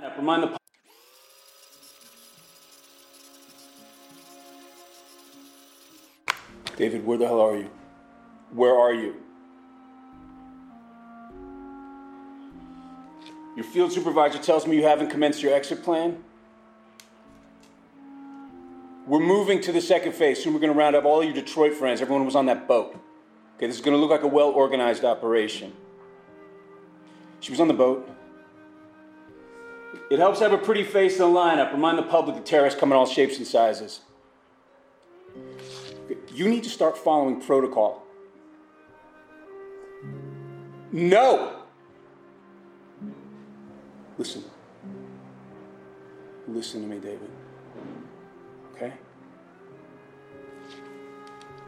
Remind the David, where the hell are you? Where are you? Your field supervisor tells me you haven't commenced your exit plan. We're moving to the second phase. Soon we're going to round up all your Detroit friends. Everyone was on that boat. Okay, this is going to look like a well organized operation. She was on the boat. It helps have a pretty face in the lineup. Remind the public that terrorists come in all shapes and sizes. You need to start following protocol. No! Listen. Listen to me, David. Okay?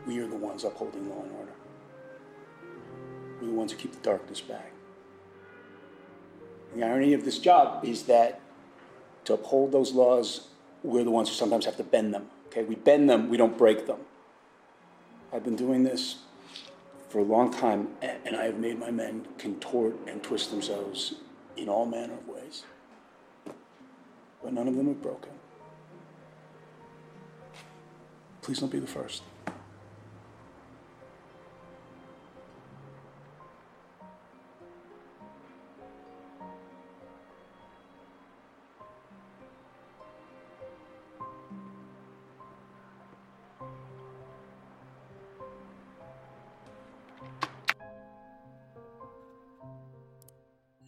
We are the ones upholding law and order. We're the ones who keep the darkness back. The irony of this job is that to uphold those laws, we're the ones who sometimes have to bend them. Okay? We bend them, we don't break them. I've been doing this for a long time, and I have made my men contort and twist themselves in all manner of ways. But none of them have broken. Please don't be the first.